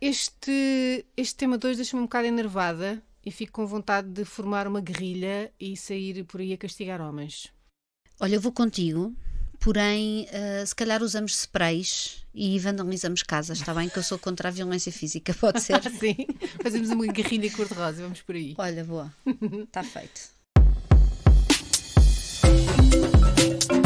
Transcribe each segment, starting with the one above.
este, este tema 2 deixa-me um bocado enervada e fico com vontade de formar uma guerrilha e sair por aí a castigar homens. Olha, eu vou contigo, porém, uh, se calhar usamos sprays e vandalizamos casas, está bem? Que eu sou contra a violência física, pode ser? Sim, fazemos uma guerrilha cor-de-rosa, vamos por aí. Olha, boa, está feito.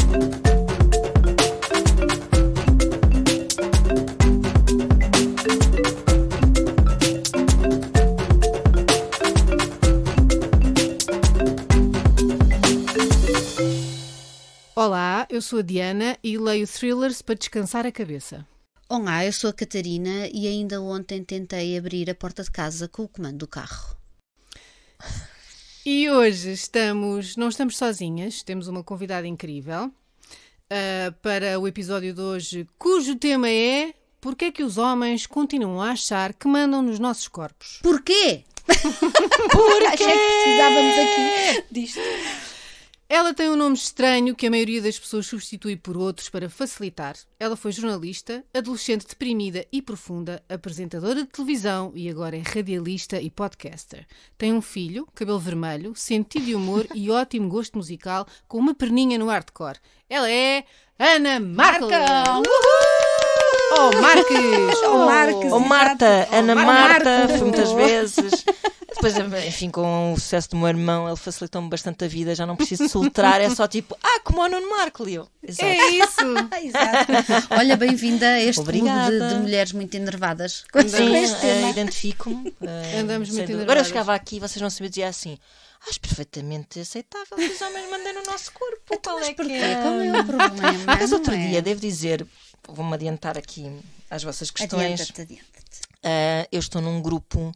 eu sou a Diana e leio thrillers para descansar a cabeça. Olá, eu sou a Catarina e ainda ontem tentei abrir a porta de casa com o comando do carro. E hoje estamos, não estamos sozinhas, temos uma convidada incrível uh, para o episódio de hoje, cujo tema é Porquê é que os homens continuam a achar que mandam nos nossos corpos? Porquê? Porquê? Achei que precisávamos aqui disto. Ela tem um nome estranho que a maioria das pessoas substitui por outros para facilitar. Ela foi jornalista, adolescente deprimida e profunda, apresentadora de televisão e agora é radialista e podcaster. Tem um filho, cabelo vermelho, sentido de humor e ótimo gosto musical, com uma perninha no hardcore. Ela é Ana Markel! Oh, Marques! Oh, Marques! Oh, Marta! Ana Marta. Marta, fui muitas vezes. Depois, enfim, com o sucesso do meu irmão, ele facilitou-me bastante a vida, já não preciso soltar, é só tipo, ah, como o Nuno Marco, Leo. Exato. É isso! Exato. Olha, bem-vinda a este clube de, Obrigada. de mulheres muito enervadas. Sim, este eh, identifico-me. eh, Andamos muito dúvida. Agora eu enervadas. chegava aqui e vocês não sabiam dizer assim. Acho perfeitamente aceitável que os homens mandem no nosso corpo. Qual é que é? Qual é o problema? Mas outro é? dia, devo dizer, vou-me adiantar aqui às vossas questões. Adianta-te, adianta-te. Ah, eu estou num grupo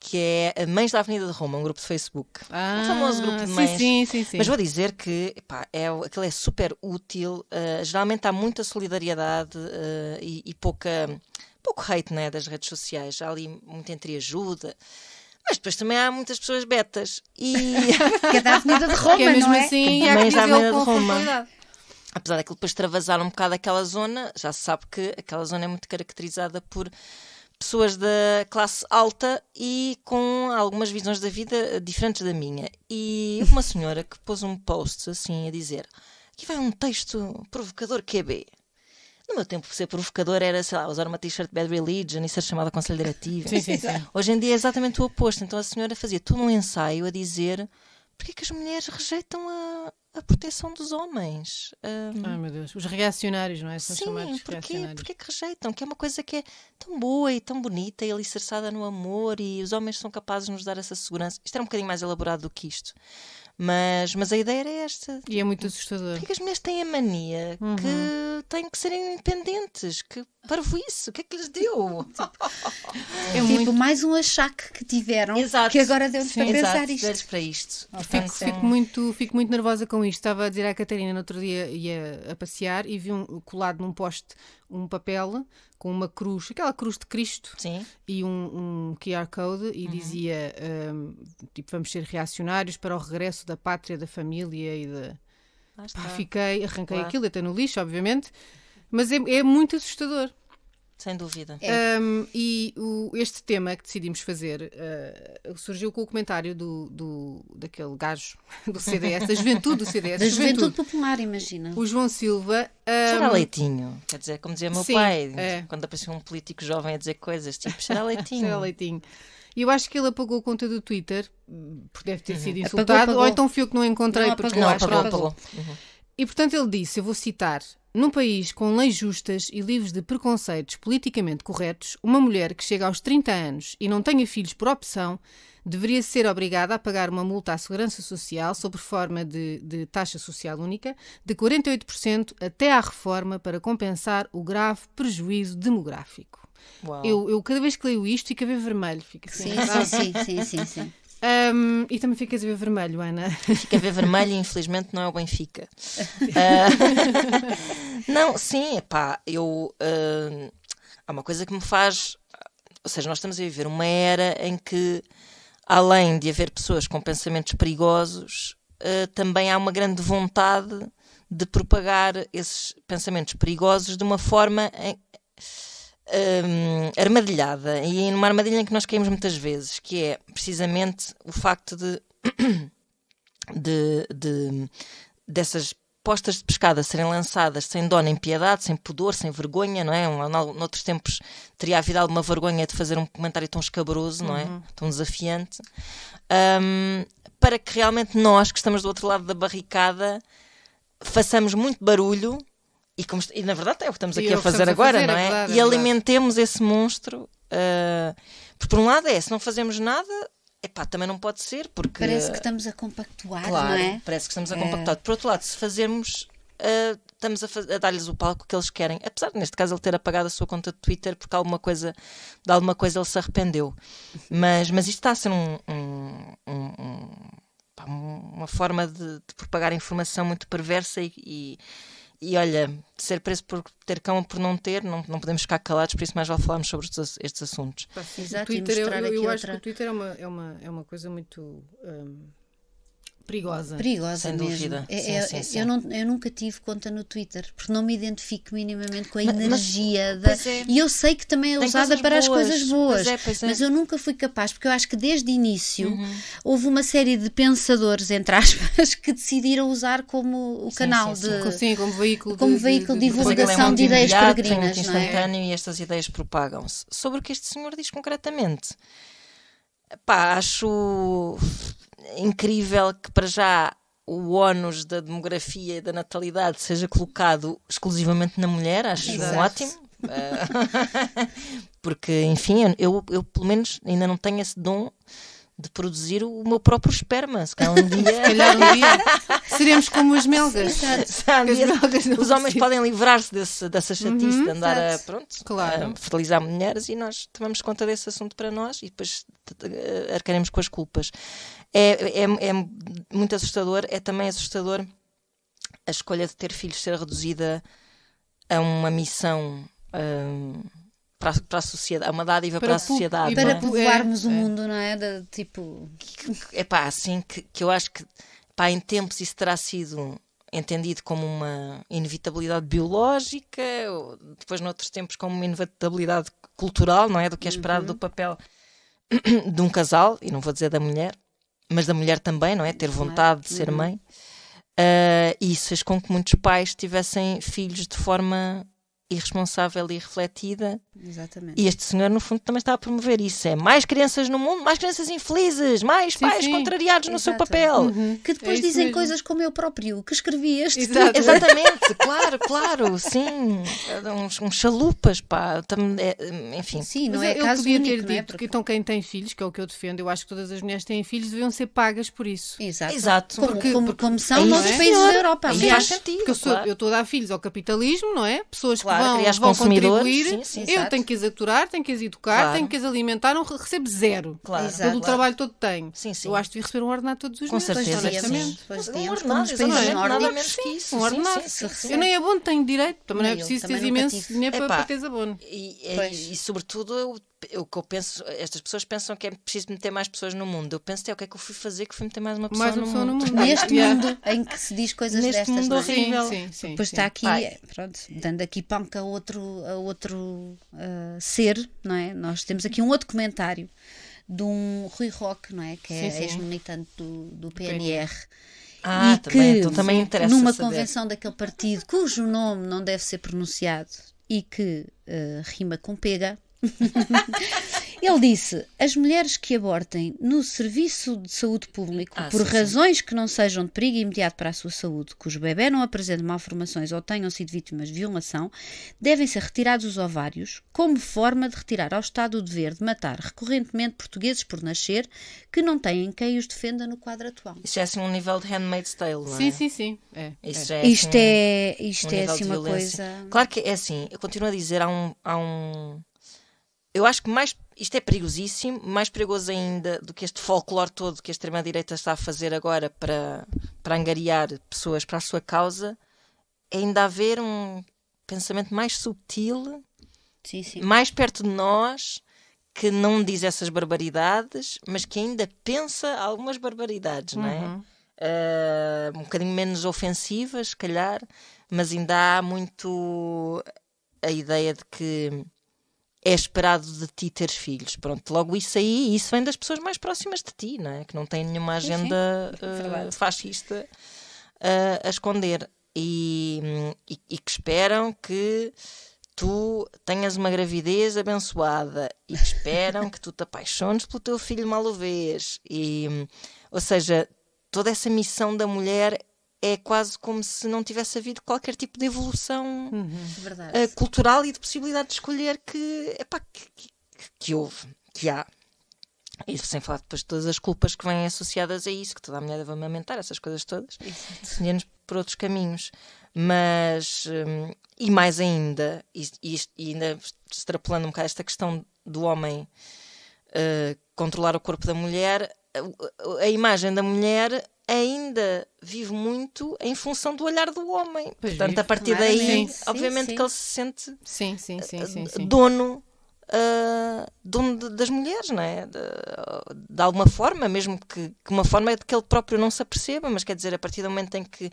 que é a Mães da Avenida de Roma, um grupo de Facebook. Ah, um famoso grupo de mães. Sim, sim, sim. Mas vou dizer que epá, é, aquilo é super útil. ah, geralmente há muita solidariedade ah, e, e pouca, pouco hate né, das redes sociais. Há ali muita entreajuda. Mas depois também há muitas pessoas betas. E Que é da Avenida de Roma, que é mesmo não é? assim há que Mães da Avenida de Roma. Apesar daquilo depois extravasar um bocado aquela zona, já se sabe que aquela zona é muito caracterizada por pessoas da classe alta e com algumas visões da vida eh, diferentes da minha. E houve uma senhora que pôs um post assim a dizer: aqui vai um texto provocador QB. No meu tempo, ser provocador era, sei lá, usar uma t-shirt Bad Religion e ser chamada Conselho Diretivo. Sim, sim, sim. Hoje em dia é exatamente o oposto. Então a senhora fazia todo um ensaio a dizer porque é que as mulheres rejeitam a, a proteção dos homens. Ahm, Ai meu Deus, os reacionários, não é? São Sim, porquê? Porquê que rejeitam? Que é uma coisa que é tão boa e tão bonita e alicerçada no amor e os homens são capazes de nos dar essa segurança. Isto era um bocadinho mais elaborado do que isto. Mas, mas a ideia era esta. E é muito assustador. Porquê que as mulheres têm a mania Uhum. que têm que serem independentes? Que para isso, o que é que lhes deu? É Tipo, muito. mais um achaque que tiveram Exato. que agora deu-nos para pensar Exato, isto. deu-lhes para isto. Fico, Portanto, fico muito, fico muito nervosa com isto. Estava a dizer à Catarina no outro dia, ia a passear e vi um, colado num poste um papel com uma cruz, aquela cruz de Cristo, Sim, e um, um QR Code e dizia um, tipo, vamos ser reacionários para o regresso da pátria, da família e da. Pá, fiquei, arranquei Claro. aquilo até no lixo, obviamente, mas é, é muito assustador. sem dúvida. É. Um, e o- este tema que decidimos fazer uh, surgiu com o comentário do, do, daquele gajo do CDS, da juventude do CDS, Da juventude. juventude popular, imagina. o João Silva. Um, leitinho, quer dizer, como dizia meu sim, pai, é. quando apareceu um político jovem a dizer coisas tipo a leitinho. A leitinho. E eu acho que ele apagou a conta do Twitter, porque deve ter sido Apagou, insultado, apagou. ou então fui eu que não encontrei. Não, porque apagou, Não, apagou, que- apagou. Uhum. E portanto ele disse, eu vou citar, num país com leis justas e livres de preconceitos politicamente corretos, uma mulher que chega aos 30 anos e não tenha filhos por opção deveria ser obrigada a pagar uma multa à Segurança Social sob forma de, de taxa social única de 48% até à reforma para compensar o grave prejuízo demográfico. Uau. Eu, eu cada vez que leio isto fico a ver vermelho. Fico assim, Sim, sim, sim, sim, sim, sim. Ahm, e também ficas a ver vermelho, Ana. Fica a ver vermelho e infelizmente não é o Benfica. Ah, não, sim, pá, eu. ah, há uma coisa que me faz. Ou seja, nós estamos a viver uma era em que, além de haver pessoas com pensamentos perigosos, ah, também há uma grande vontade de propagar esses pensamentos perigosos de uma forma em- hum, armadilhada e numa armadilha em que nós caímos muitas vezes, que é precisamente o facto de, de, de dessas postas de pescada serem lançadas sem dó nem piedade, sem pudor, sem vergonha, não é? Um, noutros tempos teria havido alguma vergonha de fazer um comentário tão escabroso, não é? Uhum. Tão desafiante. Um, para que realmente nós, que estamos do outro lado da barricada, façamos muito barulho e, como, e na verdade é o que estamos aqui a fazer agora, a fazer, não é? é verdade, e é alimentemos esse monstro. Uh, porque por um lado é, se não fazemos nada, epá, também não pode ser, porque. Parece que estamos a compactuar, claro, não é? Parece que estamos a compactuar. É. Por outro lado, se fazermos. Uh, estamos a, a dar-lhes o palco que eles querem. Apesar de, neste caso, ele ter apagado a sua conta de Twitter porque alguma coisa, de alguma coisa ele se arrependeu. Mas, mas isto está a ser um, um, um, uma forma de, de, propagar informação muito perversa e, e e olha, ser preso por ter cão ou por não ter, não, não podemos ficar calados, por isso mais vale falarmos sobre estes, estes assuntos. Exato, Twitter, eu, eu, eu acho que o Twitter é uma, é uma, é uma coisa muito. Um perigosa. Perigosa Sem mesmo. dúvida. É, sim, é, sim, sim. Eu, não, eu nunca tive conta no Twitter, porque não me identifico minimamente com a mas, energia mas, da. É. E eu sei que também é Tem usada para boas. as coisas boas. Pois é, pois é. Mas eu nunca fui capaz, porque eu acho que desde o início uhum. houve uma série de pensadores, entre aspas, que decidiram usar como o canal de. Sim, como veículo como de, veículo de, de divulgação de ideias peregrinas. Um instantâneo é? e estas ideias propagam-se. Sobre o que este senhor diz concretamente. Pá, acho incrível que para já o ónus da demografia e da natalidade seja colocado exclusivamente na mulher, acho Exato. ótimo. Uh, porque, enfim, eu, eu pelo menos ainda não tenho esse dom de produzir o meu próprio esperma. Se calhar um dia, Se calhar um dia seremos como as melgas. os homens podem livrar-se dessa chatice uhum, de andar a, pronto, claro. a fertilizar mulheres e nós tomamos conta desse assunto para nós e depois arcaremos com as culpas. É, é, é muito assustador, é também assustador a escolha de ter filhos ser reduzida a uma missão. Um, para, para a sociedade, uma dádiva para, para a sociedade. Para é? povoarmos é, o mundo, não é? De, tipo. É pá, assim que, que eu acho que pá, em tempos isso terá sido entendido como uma inevitabilidade biológica, ou depois noutros tempos como uma inevitabilidade cultural, não é? Do que é esperado uhum. do papel de um casal, e não vou dizer da mulher, mas da mulher também, não é? Ter vontade de ser uhum. mãe. Uh, e isso fez com que muitos pais tivessem filhos de forma irresponsável e refletida. Exatamente. E este senhor, no fundo, também está a promover isso. É mais crianças no mundo, mais crianças infelizes, mais sim, pais sim. contrariados Exato. no seu papel. Uhum. Que depois é dizem mesmo. coisas como eu próprio, que escrevi este. Exato. Exatamente, claro, claro, sim. Uns, uns chalupas, pá. É, enfim. Sim, não Mas é eu, caso podia único, ter dito é? Porque... então quem tem filhos, que é o que eu defendo, eu acho que todas as mulheres que têm filhos deviam ser pagas por isso. Exato. Exato. Como, porque, como, porque, como são noutros é? países da Europa. Faz sentido. Porque eu, claro. estou a dar filhos ao capitalismo, não é? Pessoas claro, que vão, vão contribuir. Sim, sim, eu exato. tenho que as aturar, tenho que as educar, claro. tenho que as alimentar, não recebo zero. Claro. Pelo claro. trabalho todo que tenho. Sim, sim. Eu acho que devia receber um ordenado todos os Com meses. Com certeza. Honestamente. Pois um ordenado, exatamente, nada menos que isso. Um ordenado. Eu nem abono tenho direito. Também não é preciso ter imenso dinheiro para, teres abono. E sobretudo o que eu penso, estas pessoas pensam que é preciso meter mais pessoas no mundo. Eu penso, é o que é que eu fui fazer que fui meter mais uma pessoa, mais uma no, pessoa mundo. no mundo. Neste mundo em que se diz coisas Neste destas. mundo é? horrível. Sim, sim, Depois sim. está aqui, Ai. pronto, dando aqui panca a outro, a outro uh, ser, não é? Nós temos aqui um outro comentário de um Rui Roque, não é? Que é ex-militante do, do PNR. Ah, e também, que, então também interessa numa saber. convenção daquele partido cujo nome não deve ser pronunciado e que uh, rima com pega, Ele disse: as mulheres que abortem no serviço de saúde público ah, por sim, razões sim. que não sejam de perigo imediato para a sua saúde, cujo bebê não apresente malformações ou tenham sido vítimas de violação, devem ser retirados os ovários, como forma de retirar ao Estado o dever de matar recorrentemente portugueses por nascer que não têm quem os defenda no quadro atual. Isso é assim um nível de handmaid's tale, não é? Sim, sim, sim. É, Isso é. é isto assim, é, isto um é assim uma coisa. Claro que é assim, eu continuo a dizer, há um. Há um eu acho que mais isto é perigosíssimo, mais perigoso ainda do que este folclore todo que a extrema-direita está a fazer agora para, para angariar pessoas para a sua causa, é ainda haver um pensamento mais subtil, sim, sim. mais perto de nós, que não diz essas barbaridades, mas que ainda pensa algumas barbaridades, uhum. não é? Uh, um bocadinho menos ofensivas, se calhar, mas ainda há muito a ideia de que é esperado de ti teres filhos. Pronto, logo isso aí, isso vem das pessoas mais próximas de ti, não é? Que não têm nenhuma agenda uh, fascista uh, a esconder. E, e, e, que esperam que tu tenhas uma gravidez abençoada e que esperam que tu te apaixones pelo teu filho mal o vês. E, ou seja, toda essa missão da mulher é quase como se não tivesse havido qualquer tipo de evolução uhum, uh, cultural e de possibilidade de escolher que, epá, que, que, que houve, que há. E sem falar depois de todas as culpas que vêm associadas a isso, que toda a mulher deve amamentar, essas coisas todas, seguindo por outros caminhos. Mas, um, e mais ainda, e, e, e, ainda extrapolando um bocado esta questão do homem uh, controlar o corpo da mulher, a, imagem da mulher ainda vive muito em função do olhar do homem. Pois Portanto, vive, a partir daí, sim, obviamente sim, que ele se sente sim, sim, sim, sim, sim. dono. Uh, dono de, das mulheres, não é? De, de alguma forma, mesmo que, que, uma forma de que ele próprio não se aperceba, mas quer dizer, a partir do momento em que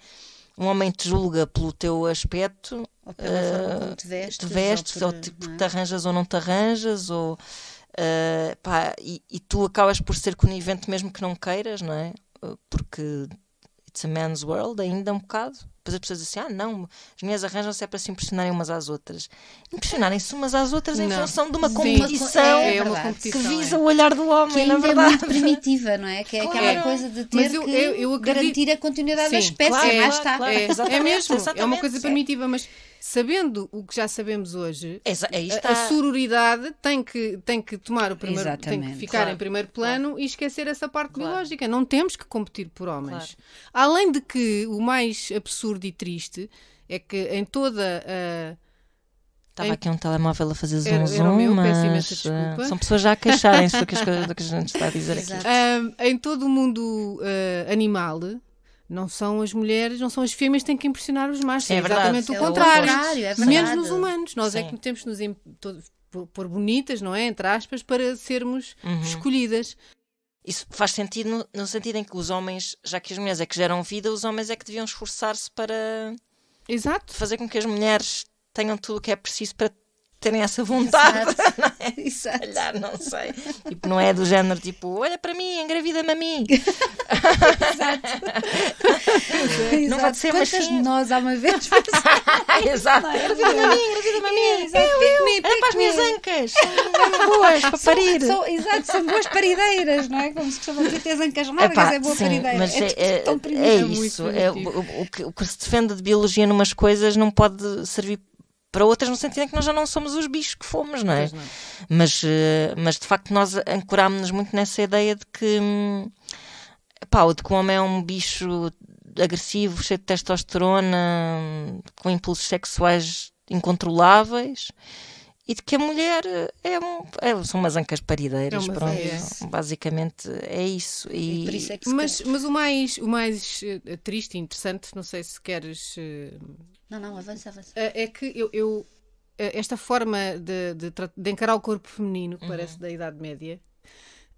um homem te julga pelo teu aspecto, ou pela uh, forma como te vestes, te vestes ou, por, ou tipo, é? te arranjas ou não te arranjas, ou uh, pá, e, e, tu acabas por ser conivente mesmo que não queiras, não é? porque it's a man's world ainda um bocado. Depois as pessoas dizem assim: ah, não, as mulheres arranjam-se é para se impressionarem umas às outras. Impressionarem-se umas às outras não. em função de uma Sim. competição, é, é uma competição que visa é. o olhar do homem, que na verdade. é muito primitiva, não é? Que é claro. aquela coisa de ter eu, que eu, eu acredito... garantir a continuidade Sim, da espécie. Claro, é, está. Claro, é, é mesmo, é uma coisa primitiva, mas sabendo o que já sabemos hoje, Exa a, a sororidade tem que, tem que tomar o primeiro, Exatamente. tem que ficar claro, em primeiro plano claro. e esquecer essa parte claro. biológica. Não temos que competir por homens. Além de que o mais absurdo e triste é que em toda a. Estava em... aqui um telemóvel a fazer zoom, zoom meu, mas uh, são pessoas já a queixarem-se do, que do que a gente está a dizer aqui. Um, em todo o mundo uh, animal, não são as mulheres, não são as fêmeas que têm que impressionar os machos. É, é exatamente o é contrário. contrário é Menos nos humanos. Nós Sim. é que temos que nos pôr bonitas, não é? Entre aspas, para sermos uhum. escolhidas. Isso faz sentido no, no, sentido em que os homens, já que as mulheres é que geram vida, os homens é que deviam esforçar-se para Exato. fazer com que as mulheres tenham tudo o que é preciso para terem essa vontade. Exato. Não é? Exato. Calhar, não sei. Tipo, não é do género tipo, olha para mim, engravida-me a mim. Exato. Não pode ser assim. de nós há uma vez Exato. Engravida-me a mim, engravida-me a mim. Eu, eu, eu. Olha para as minhas ancas. São boas para parir. São, exato, são boas parideiras, não é? Como se costuma dizer, as ancas largas é boa sim, parideira. Mas é, é, é, é isso. É, o, o, que, o que se defende de biologia numas coisas não pode servir para outras no sentido em que nós já não somos os bichos que fomos, não é? Não. Mas, eh, mas de facto nós ancorámos-nos muito nessa ideia de que, hum, pá, de que o homem é um bicho agressivo, cheio de testosterona, com impulsos sexuais incontroláveis e de que a mulher é, um, é são umas ancas parideiras, é pronto. É. Basicamente é isso. E... e isso é mas, mas o mais, o mais eh, triste e interessante, não sei se queres não, não, avança, avança. É, é que eu, eu eh, esta forma de, de, de, encarar o corpo feminino, que uhum. parece da Idade Média,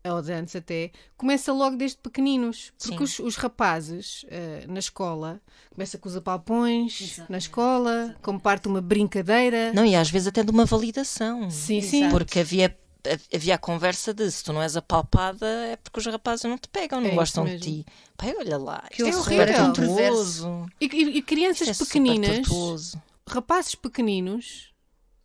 ou de antes até, começa logo desde pequeninos. Porque os, os, rapazes uh, na escola começa com os apalpões Exatamente. na escola, Exatamente. como parte de uma brincadeira. Não, e às vezes até de uma validação. Sim, sim. Porque havia havia a conversa de se tu não és apalpada é porque os rapazes não te pegam, não é gostam de ti. Pai, olha lá, que é horrível. E, e, e crianças é pequeninas, rapazes pequeninos,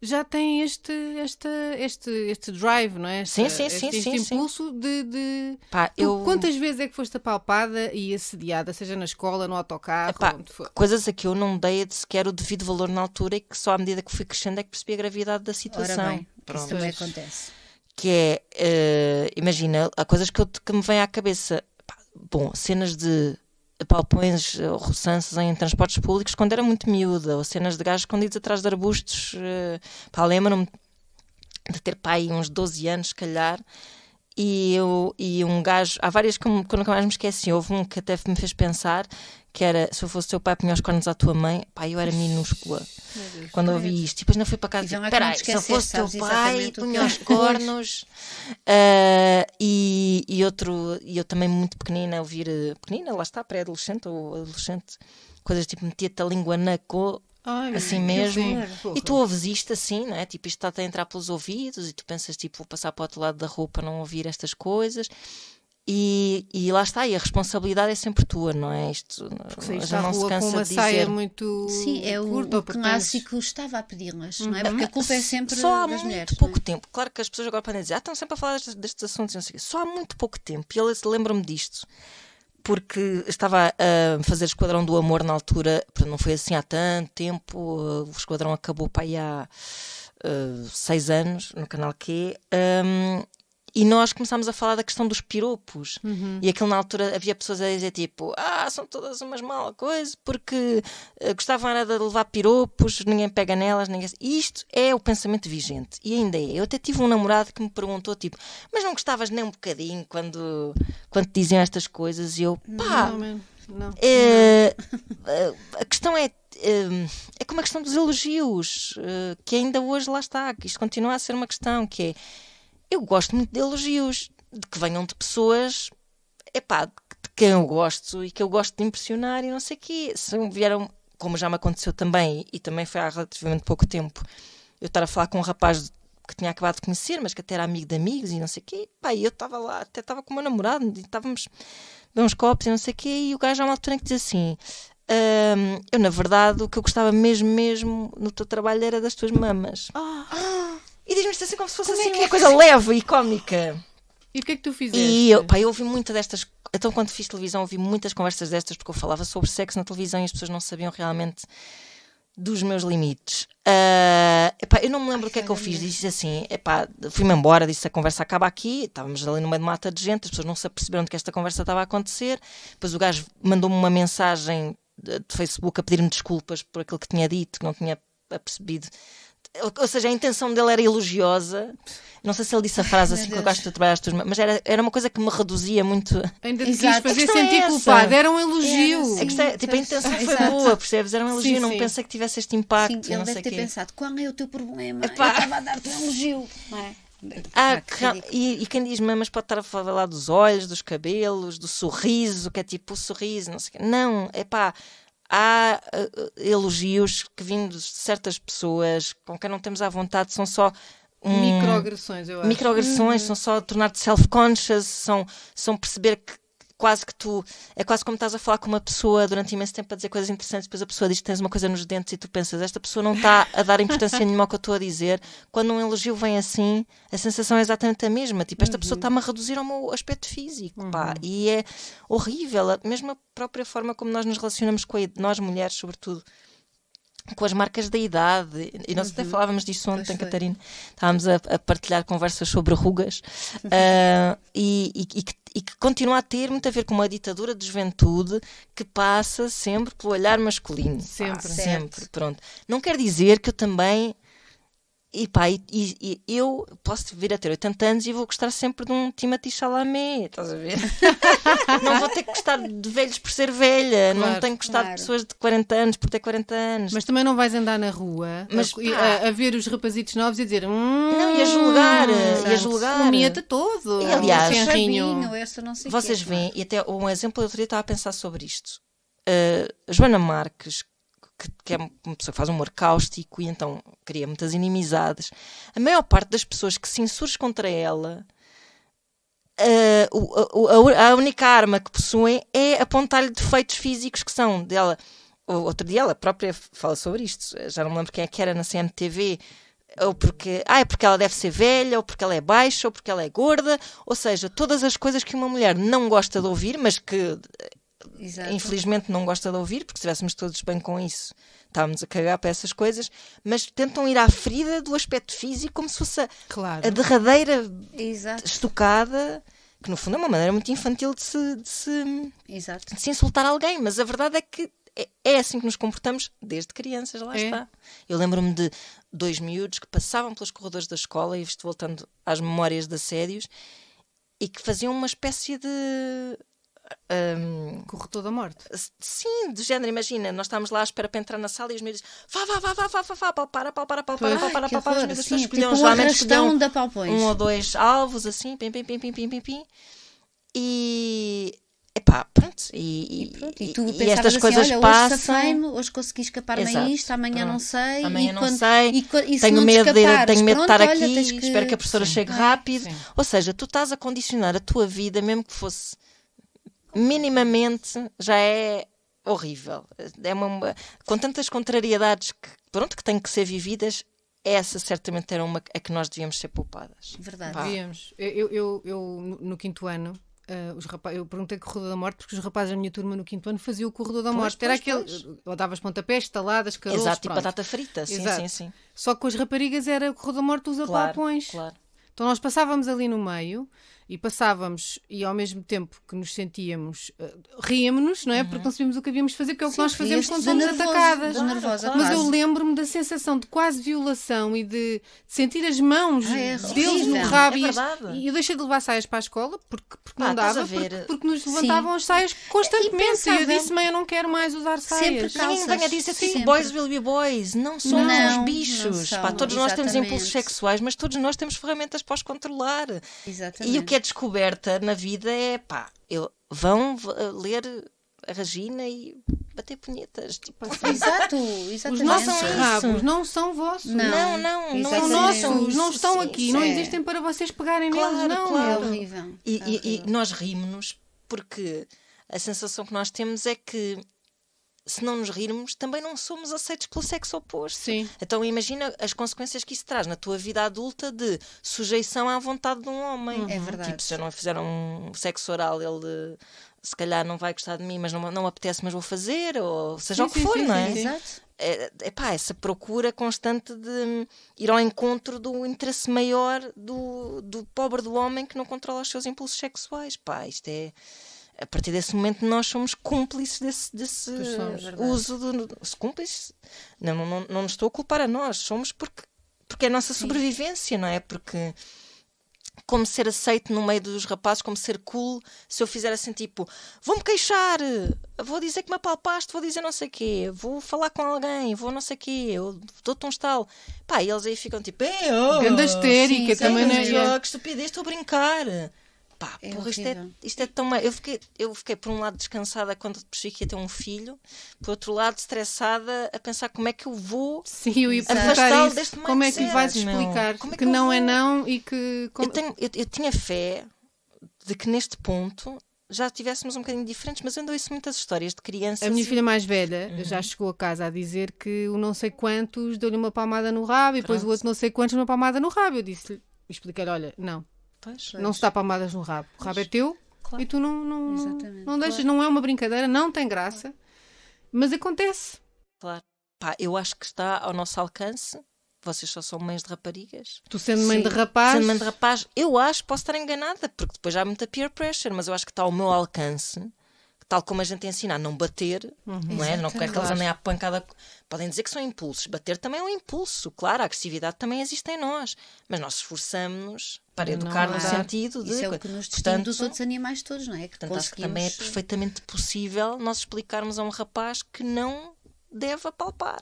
já têm este, este, este, este drive, não é? sim, sim, sim, este, sim, impulso sim. de. de... Pá, tu, eu... Quantas vezes é que foste apalpada e assediada, seja na escola, no autocarro? Epá, coisas a que eu não dei sequer o devido valor na altura e que só à medida que fui crescendo é que percebi a gravidade da situação. Ora bem, isso também acontece que é, uh, imagina, há coisas que, eu, que me vêm à cabeça. Bom, cenas de palpões ou roçanças em transportes públicos quando era muito miúda, ou cenas de gajos escondidos atrás de arbustos. Uh, pá, lembro-me de ter pai uns 12 anos, se calhar, e, eu, e um gajo, há várias que, que eu nunca mais me esqueci. Houve um que até me fez pensar que era se eu fosse teu pai, punha os cornos à tua mãe. Pá, eu era minúscula Deus, quando ouvi isto. E depois não fui para casa e disse: Espera se eu fosse teu pai, punha os cornos. uh, e, e outro, e eu também muito pequenina, ouvir, pequenina, lá está, pré-adolescente ou adolescente, coisas tipo metia-te a língua na cor Ai, assim mesmo. E tu ouves isto assim, não é? Tipo, isto está a entrar pelos ouvidos e tu pensas, tipo, vou passar para o outro lado da para não ouvir estas coisas. E, e lá está, e a responsabilidade é sempre tua, não é? Isto Porque a saíste gente à não se rua com cansa uma de saia dizer. muito Sim, é o, curta, o clássico estava a pedi-las, não é? Porque a culpa é sempre Só há das muito mulheres. pouco é? tempo. Claro que as pessoas agora podem dizer, ah, estão sempre a falar destes, destes assuntos, e não sei o quê. Só há muito pouco tempo. E ele lembra-me disto. Porque estava a fazer Esquadrão do Amor na altura, não foi assim há tanto tempo. O Esquadrão acabou para aí há uh, seis anos no canal Q. um, e nós começámos a falar da questão dos piropos. E aquilo na altura havia pessoas a dizer tipo, ah, são todas umas mal coisas, porque eh, gostavam era de levar piropos, ninguém pega nelas, ninguém. E isto é o pensamento vigente. E ainda é. Eu até tive um namorado que me perguntou, tipo, mas não gostavas nem um bocadinho quando, quando te diziam estas coisas? E eu, pá, Não, man, não. eh, eh, a questão é. é como a questão dos elogios, que ainda hoje lá está, que isto continua a ser uma questão, que é eu gosto muito de elogios, de que venham de pessoas epá, de quem eu gosto e que eu gosto de impressionar e não sei o quê. Se vieram, como já me aconteceu também, e também foi há relativamente pouco tempo, eu estar a falar com um rapaz que tinha acabado de conhecer, mas que até era amigo de amigos e não sei o quê. Pá, e eu estava lá, até estava com o meu namorado, e estávamos a beber uns copos e não sei o quê, e o gajo há uma altura em que diz assim. "Hum, eu, na verdade, o que eu gostava mesmo, mesmo no teu trabalho era das tuas mamas. E diz-me isto assim como se fosse assim uma coisa leve e cómica. E o que é que tu fizeste? E eu, pá, eu ouvi muita destas. Então, quando fiz televisão, ouvi muitas conversas destas, porque eu falava sobre sexo na televisão e as pessoas não sabiam realmente dos meus limites. Ah, epá, eu não me lembro o que é que eu fiz. Disse assim: fui-me embora, disse a conversa acaba aqui. Estávamos ali no meio de uma mata de gente, as pessoas não se aperceberam de que esta conversa estava a acontecer. Depois o gajo mandou-me uma mensagem de de Facebook a pedir-me desculpas por aquilo que tinha dito, que não tinha apercebido. Ou- seja, a intenção dele era elogiosa. Não sei se ele disse a frase assim que eu gosto de trabalhar as tuas mãos, mas era, era uma coisa que me reduzia muito. Ainda te quis fazer é sentir essa. culpado. Era um elogio. Era, É é- tipo, a intenção foi Exato. boa, percebes? Era um elogio, Sim, não sim. pensei que tivesse este impacto. Sim, ele não deve sei ter quê. pensado: qual é o teu problema? Epá. Eu estava a dar-te um elogio. Não é? Ah, que e, e quem diz mamas pode estar a falar dos olhos, dos cabelos, do sorriso, que é tipo o sorriso, não sei o quê. Não, é pá, há ah, elogios que vindos de certas pessoas com quem não temos à vontade, são só um, Microagressões, eu acho. microagressões, são só tornar-te self-conscious, são, são perceber que quase que tu. É quase como estás a falar com uma pessoa durante imenso tempo a dizer coisas interessantes, depois a pessoa diz que tens uma coisa nos dentes e tu pensas, esta pessoa não está a dar importância nenhuma ao que eu estou a dizer. Quando um elogio vem assim, a sensação é exatamente a mesma. Tipo, esta pessoa está-me a reduzir ao meu aspecto físico, pá. E é horrível. A- Mesmo a própria forma como nós nos relacionamos com a, nós mulheres, sobretudo com as marcas da idade. E nós até falávamos disso ontem. Catarina. Estávamos a, a partilhar conversas sobre rugas ah, e, e- e que, e que continua a ter muito a ver com uma ditadura de juventude que passa sempre pelo olhar masculino. Sempre. sempre. Pronto. Não quer dizer que eu também. E pá, e, e- e eu posso vir a ter 80 anos e vou gostar sempre de um Timothy Chalamet, estás a ver? não vou ter que gostar de velhos por ser velha, não Claro, tenho que gostar claro. de pessoas de 40 anos por ter 40 anos. Mas também não vais andar na rua Mas, a, a- a ver os rapazitos novos e dizer hum, Não, e a julgar, e a julgar. O mieta todo. E, aliás, essa não sei Vocês veem, e até um exemplo, eu outro dia estava a pensar sobre isto. Uh, Joana Marques, que, que é uma pessoa que faz um humor cáustico e então cria muitas inimizades, a maior parte das pessoas que se insurge contra ela, uh, o- a, a única arma que possuem é apontar-lhe defeitos físicos que são dela. Outro dia ela própria fala sobre isto, já não me lembro quem é que era na CMTV. Ou porque, ah, é porque ela deve ser velha, ou porque ela é baixa, ou porque ela é gorda, ou seja, todas as coisas que uma mulher não gosta de ouvir, mas que Exato. infelizmente não gosta de ouvir, porque se estivéssemos todos bem com isso, estávamos a cagar para essas coisas, mas tentam ir à ferida do aspecto físico como se fosse a, Claro. a derradeira Exato. estocada, que no fundo é uma maneira muito infantil de se, de se, de se insultar alguém, mas a verdade é que é, é assim que nos comportamos desde crianças, lá É. está. Eu lembro-me de dois miúdos que passavam pelos corredores da escola, e isto voltando às memórias de assédios, e que faziam uma espécie de. Hum, Corretor da morte. Sim, do género, imagina, nós estávamos lá à espera para entrar na sala e os miúdos vá, vá, vá, vá, vá, vá, vá, palpar, palpar, palpar, Pois. palpar, Ai, que palpar, os miúdos escolhiam, tipo um geralmente escolhiam um ou dois alvos, assim, pim, pim, pim, pim, pim, pim, pim. E, Epá, pronto. E, E, pronto, e e estas assim, coisas olha, hoje passam. safei-me, hoje consegui escapar-me a isto, amanhã não pronto. sei. Amanhã e não quando, sei, e, tenho não medo, de, tenho medo de estar olha, aqui, que- espero que a professora Sim. chegue Ah, rápido. sim. Ou seja, tu estás a condicionar a tua vida, mesmo que fosse minimamente, já é horrível. É uma, com tantas contrariedades que, pronto, que têm que ser vividas, essa certamente era uma a que nós devíamos ser poupadas. Verdade. Pá. Devíamos. Eu, eu, eu, no- quinto ano, ah, os rapazes, eu perguntei corredor da morte porque os rapazes da minha turma no quinto ano faziam o corredor da Pois, morte. Era pois, aquele. Ou davas pontapés, taladas, caroços. Exato, e pronto. batata frita, sim, Exato. sim, sim. Só que com as raparigas era o corredor da morte dos Claro, apalpões. claro. Então nós passávamos ali no meio e passávamos, e ao mesmo tempo que nos sentíamos, uh, ríamos-nos, não é? Porque não sabíamos o que havíamos de fazer, que é o que Sim, nós fazemos quando somos nervoso, atacadas. nervosa, Mas quase. eu lembro-me da sensação de quase violação e de, de sentir as mãos Ah, é deles no rabo. É e, e eu deixei de levar saias para a escola porque, porque Pá, não dava, a ver. porque, porque nos levantavam as saias constantemente. E, eu pensável. disse, mãe, eu não quero mais usar Sempre saias. calças. Ninguém me venha dizer Sempre. tipo, boys will be boys. Não somos Não, não bichos. são, Pá, todos nós temos exatamente. impulsos sexuais, mas todos nós temos ferramentas para os controlar. Exatamente. E que é descoberta na vida é, pá, eu, vão v- ler a Regina e bater punhetas. Tipo, Exato, Os exatamente. nossos Não rabos não são vossos. Não. não, não, não, São nossos, não estão Sim, aqui, sim. não é. existem para vocês pegarem Claro, neles, não. É claro. horrível. E, É e- e horrível. nós rimos-nos porque a sensação que nós temos é que se não nos rirmos, também não somos aceitos pelo sexo oposto. Sim. Então imagina as consequências que isso traz na tua vida adulta de sujeição à vontade de um homem. É verdade. Tipo, se eu não fizer um sexo oral, ele se calhar não vai gostar de mim, mas não, não me apetece, mas vou fazer, ou seja Sim, o que sim, for, sim, não é? sim. Exato. é, epá, essa procura constante de ir ao encontro do interesse maior do, do pobre do homem que não controla os seus impulsos sexuais. Pá, isto é. A partir desse momento nós somos cúmplices desse, desse somos, verdade. uso do. Cúmplices? Não, não, não, não nos estou a culpar a nós, somos porque, porque é a nossa sobrevivência, não é? Porque como ser aceito no meio dos rapazes, como ser cool, se eu fizer assim tipo, vou-me queixar, vou dizer que me apalpaste, vou dizer não sei quê, vou falar com alguém, vou não sei quê, eu dou-te um estalo. Pá, e eles aí ficam tipo, é, oh, Ganda histérica, sim, também não sim, é. oh, que estupidez, estou a brincar. Pá, É porra, isto é, isto é tão mal. Eu fiquei, eu fiquei, por um lado, descansada quando percebi que ia ter um filho, por outro lado, estressada a pensar como é que eu vou Afastá-lo isso. deste Como é que lhe vais mindset, explicar Como é que, que não é vou? não e que. como- Eu, tenho, eu, eu tinha fé de que neste ponto já estivéssemos um bocadinho diferentes, mas eu ainda ouço muitas histórias de crianças. A minha e- filha mais velha Uhum. já chegou a casa a dizer que o não sei quantos deu-lhe uma palmada no rabo e depois o Pronto. outro não sei quantos uma palmada no rabo. Eu disse-lhe, expliquei-lhe: olha, não, Pois. não se dá palmadas no rabo. O rabo é teu Claro. e tu não, não, Exatamente. não deixas, não é uma brincadeira, não tem graça, mas acontece. Claro. Pá, eu acho que está ao nosso alcance. Vocês só são mães de raparigas. Tu sendo mãe Sim. de rapaz, Sendo mãe de rapaz, eu acho, posso estar enganada, porque depois já há muita peer pressure, mas eu acho que está ao meu alcance, tal como a gente ensina a não bater, não é? Não quero que eles Claro. andem à pancada. Podem dizer que são impulsos. Bater também é um impulso, claro, a agressividade também existe em nós, mas nós esforçamos-nos para Não educar no há. sentido de. Isso é o que nos distingue Portanto, dos outros animais todos, não é? Que Portanto, acho que também é conseguimos- perfeitamente possível nós explicarmos a um rapaz que não deve apalpar.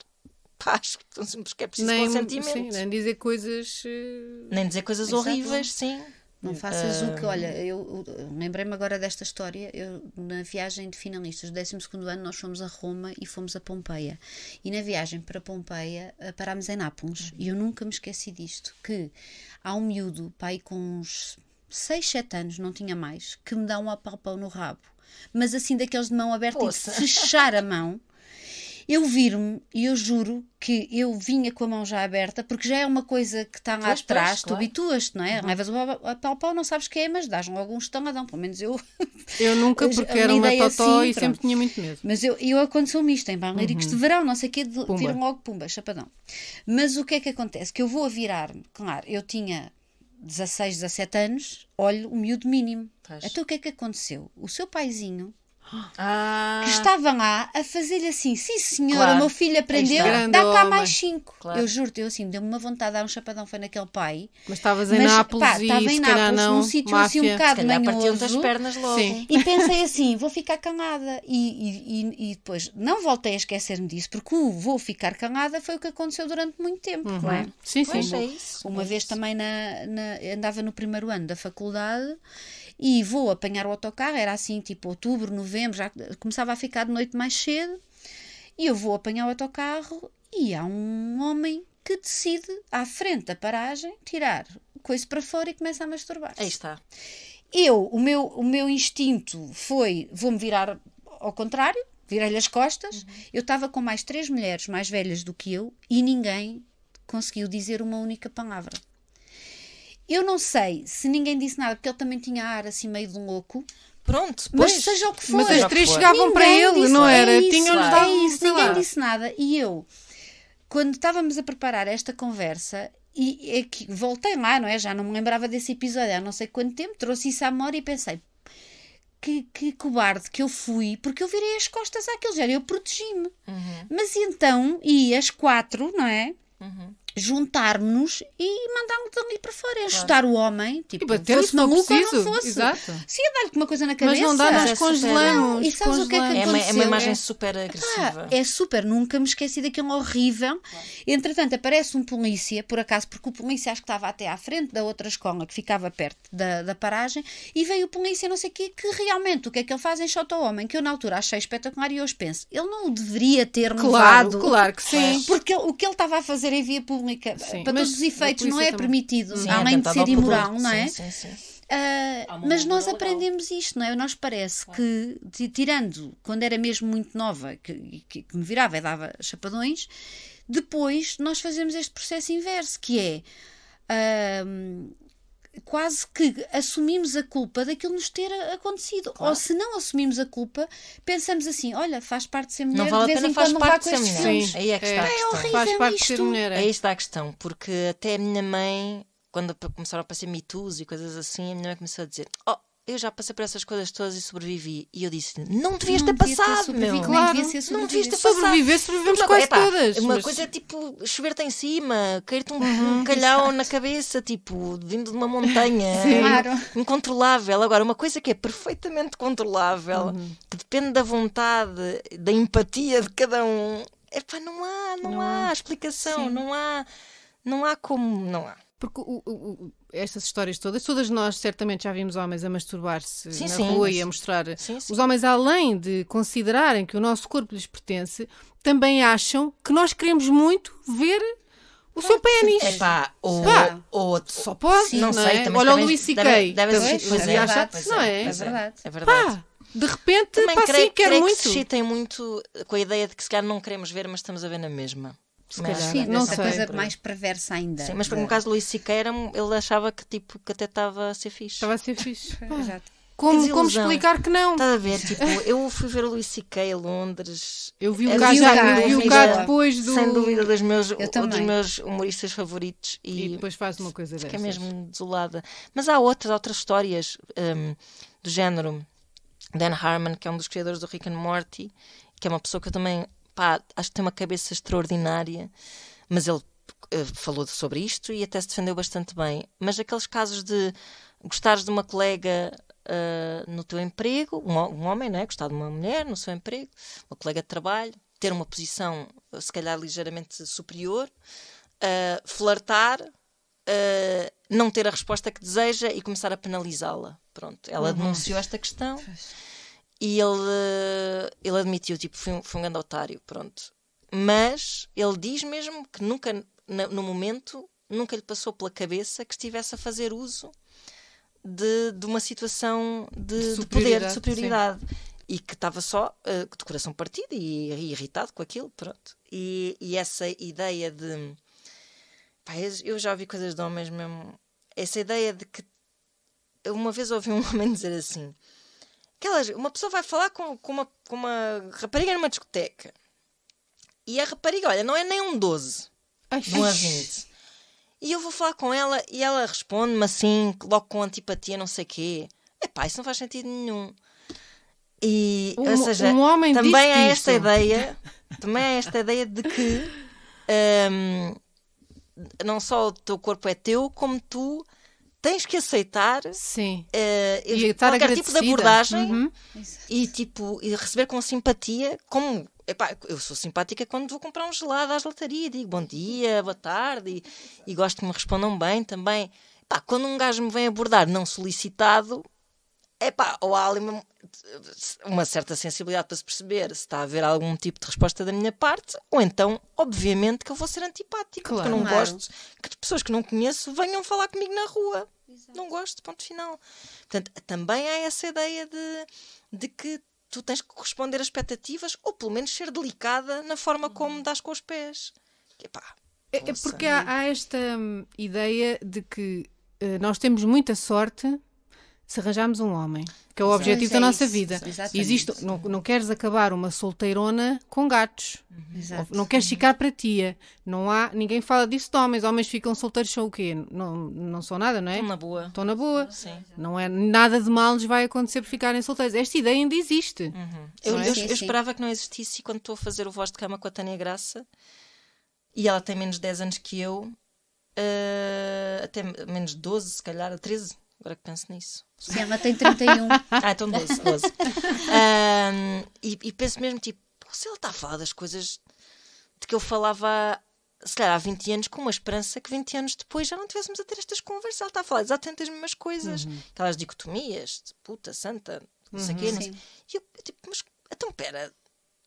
Acho que é preciso nem, consentimento. sim, nem dizer coisas. eh, Nem dizer coisas Exato. horríveis, sim. Não faças o que, olha, eu, eu lembrei-me agora desta história. Eu, na viagem de finalistas do 12 ano, nós fomos a Roma e fomos a Pompeia. E na viagem para Pompeia eh, parámos em Nápoles. E eu nunca me esqueci disto: que há um miúdo, pai com uns 6, 7 anos, não tinha mais, que me dá um apalpão no rabo. Mas assim, daqueles de mão aberta e de fechar a mão. Eu viro-me e eu juro que eu vinha com a mão já aberta, porque já é uma coisa que está lá Pois, pois, atrás, tu claro. habituas-te, não Uhum. é? Levas o apalpão, não sabes o que é, mas dás algum estaladão, pelo menos eu. Eu nunca, porque era uma ideia totó assim, e sempre tinha muito medo. Mas eu, eu aconteceu-me isto em Balneáricos de verão, não sei o quê, de, Uhum. Pumba. viram logo pumba, chapadão. Mas o que é que acontece? Que eu vou a virar-me, claro, eu tinha 16, 17 anos, olho o miúdo mínimo. Pois. Então o que é que aconteceu? O seu paizinho Ah, que estavam lá a fazer-lhe assim: sim, senhora, Claro. o meu filho aprendeu, dá cá homem. mais cinco. Claro. Eu juro-te, eu assim, deu-me uma vontade de dar um chapadão, foi naquele pai. Mas estavas em Mas, Nápoles pá, e estava em Nápoles, não. num sítio assim um bocado manhoso. pernas logo. Sim. E pensei assim, vou ficar calada. E, e, e, e depois não voltei a esquecer-me disso, porque o vou ficar calada foi o que aconteceu durante muito tempo, não é? Sim, Pois sim. é isso. Uma é vez isso. também na, na- andava no primeiro ano da faculdade e vou apanhar o autocarro, era assim tipo outubro, novembro, já começava a ficar de noite mais cedo, e eu vou apanhar o autocarro e há um homem que decide, à frente da paragem, tirar coisa para fora e começa a masturbar. Aí está. Eu, o meu, o meu instinto foi, vou-me virar ao contrário, virei-lhe as costas. Eu estava com mais três mulheres mais velhas do que eu e ninguém conseguiu dizer uma única palavra. Eu não sei se ninguém disse nada, porque ele também tinha ar assim meio de um louco, Pronto, mas pois. seja o que for. Mas as três chegavam para ele, disse- não é era? isso, Tinham-lhes é dado, isso, sei ninguém lá. disse nada. E eu, quando estávamos a preparar esta conversa, e é que voltei lá, não é? Já não me lembrava desse episódio há não sei quanto tempo, trouxe isso à memória e pensei. Que, que cobarde que eu fui, porque eu virei as costas àquele género, eu protegi-me. Uhum, Mas então, e as quatro, não é? uhum. Juntar-nos e mandar-nos dali para fora, ajudar o homem, tipo, E bater-se fosse não maluco ou não fosse. Exato. Se ia dar-lhe uma coisa na Mas cabeça. não dá, Mas nós é super- congelamos. Não, e sabes o que é que É congelamos. uma, é uma aconteceu? imagem É- super agressiva. é super, nunca me esqueci daquilo horrível. Entretanto, aparece um polícia, por acaso, porque o polícia acho que estava até à frente da outra escola que ficava perto da, da paragem, e veio o polícia, não sei o quê, que realmente o que é que ele faz? Enxota o homem, que eu na altura achei espetacular e hoje penso, ele não o deveria ter Claro, levado. claro que sim. Porque ele- o que ele estava a fazer em via pública, Sim, para mas todos os efeitos, não é também. permitido, Sim, além de atentado ser imoral, não é? Sim, sim, sim. Uma mas nós moral legal. aprendemos isto, não é? Nós parece que, ti- tirando quando era mesmo muito nova, que, que- que me virava e dava chapadões, depois nós fazemos este processo inverso, que é ahm, quase que assumimos a culpa daquilo nos ter acontecido. Claro. Ou se não assumimos a culpa, pensamos assim: olha, faz parte de ser mulher, Não vale de vez pena, em quando não vá parte com de ser estes mulher. filmes. Aí é que está a questão. horrível. Faz parte de ser isto. mulher. é. Aí está a questão, porque até a minha mãe, quando começaram a aparecer mitos e coisas assim, a minha mãe começou a dizer: Oh, eu já passei por essas coisas todas e sobrevivi. E eu disse: Não devias Não ter devia ter passado, sobrevivido, meu. Claro, devia ser não devias ter passado. Sobreviver, sobrevivemos Uma quase coisa- epá, todas. Uma mas- coisa é tipo chover-te em cima, cair-te um, Uhum, um calhau na cabeça, tipo, vindo de uma montanha. Sim. Claro. Incontrolável. Agora, uma coisa que é perfeitamente controlável, Uhum. que depende da vontade, da empatia de cada um. Epá, não há, não, Não há há. explicação, Sim. não há, não há como, não há. Porque o- o- o- estas histórias todas, todas nós certamente já vimos homens a masturbar-se na sim, rua mas- e a mostrar. Sim, sim. Os homens, além de considerarem que o nosso corpo lhes pertence, também acham que nós queremos muito ver o seu pênis. Epá, ou, Pá. ou Só pode, não, não, sei, é? Olha o Luís C.K. devem Também- existir- pois é, acha- pois não é? É verdade. É verdade. Pá, de repente, Também pá, creio, sim, quero creio muito. que se excitem muito com a ideia de que se calhar não queremos ver, mas estamos a ver na mesma. Se Mas- calhar, Sim, não essa sei. coisa mais perversa ainda. Sim, mas Da- no caso do Luís Siqueira, ele achava que, tipo, que até estava a ser fixe. Estava a ser fixe. Pá, Exato. Como, como explicar que não? Estás a ver? Tipo, eu fui ver o Luís C.K. a Londres. Eu vi Eu o cá já, vi o cá já. depois do. Sem dúvida, dos meus, um dos meus humoristas favoritos. E E, depois faz uma coisa fiquei dessas. mesmo desolada. Mas há outras, outras histórias hum, do género. Dan Harmon, que é um dos criadores do Rick and Morty, que é uma pessoa que eu também pá, acho que tem uma cabeça extraordinária, mas ele eh, falou sobre isto e até se defendeu bastante bem. Mas aqueles casos de gostares de uma colega eh, no teu emprego, um, um homem, não é? Gostar de uma mulher no seu emprego, uma colega de trabalho, ter uma posição eh, se calhar ligeiramente superior, eh, flertar, eh, não ter a resposta que deseja e começar a penalizá-la. Pronto, ela denunciou esta questão e ele, ele admitiu, tipo, foi um, foi um grande otário, pronto. Mas ele diz mesmo que nunca, na- no momento, nunca lhe passou pela cabeça que estivesse a fazer uso de, de uma situação de, de poder, de Superioridade, superioridade. E que estava só eh, de coração partido e, e irritado com aquilo, pronto. E, e essa ideia de. Pá, eu já ouvi coisas de homens mesmo. Essa ideia de que. Uma vez ouvi um homem dizer assim: aquelas, uma pessoa vai falar com, com, uma, com uma rapariga numa discoteca e a rapariga, olha, não é nem um 12, Ai, não é 20. E eu vou falar com ela e ela responde-me assim, logo com antipatia, não sei quê. Epá, isso não faz sentido nenhum. E, Um- ou seja, um homem também há esta isso. ideia, também há esta ideia de que hum, não só o teu corpo é teu, como tu tens que aceitar Sim. eh, E qualquer tipo de abordagem Uhum. e tipo e receber com simpatia como epá, eu sou simpática quando vou comprar um gelado à gelataria digo bom dia, boa tarde e, e gosto que me respondam bem também Epá, quando um gajo me vem abordar não solicitado epá, ou há ali uma, uma certa sensibilidade para se perceber se está a haver algum tipo de resposta da minha parte ou então obviamente que eu vou ser antipática porque eu não Claro. gosto que pessoas que não conheço venham falar comigo na rua não gosto, ponto final. Portanto, também há essa ideia de, de que tu tens que corresponder a expectativas ou pelo menos ser delicada na forma como dás com os pés. Que, pá, É, é porque há, há esta hum, ideia de que eh, nós temos muita sorte se arranjarmos um homem, que é o Exato. objetivo é da nossa isso, vida. exatamente. Existe, não, não queres acabar uma solteirona com gatos. Exato. Não queres ficar para tia. Não há, ninguém fala disso de homens. Homens ficam solteiros são o quê? Não, não são nada, não é? Estou na boa. Estão na boa. Sim. Não é nada de mal lhes vai acontecer por ficarem solteiros. Esta ideia ainda existe. Eu, Não é? eu- eu sim. esperava que não existisse e quando estou a fazer o voz de cama com a Tânia Graça e ela tem menos de 10 anos que eu, eh, até menos de 12, se calhar, 13, agora que penso nisso. Sim, ela tem 31. Ah, então 12, 12. Ahm, e, e penso mesmo, tipo, "Pô, se ele está a falar das coisas de que eu falava, se calhar há 20 anos, com uma esperança que 20 anos depois já não tivéssemos a ter estas conversas. Ela está a falar exatamente as mesmas coisas, aquelas dicotomias, de puta, santa, não sei o quê. Não sei. E eu, eu, tipo, mas então pera,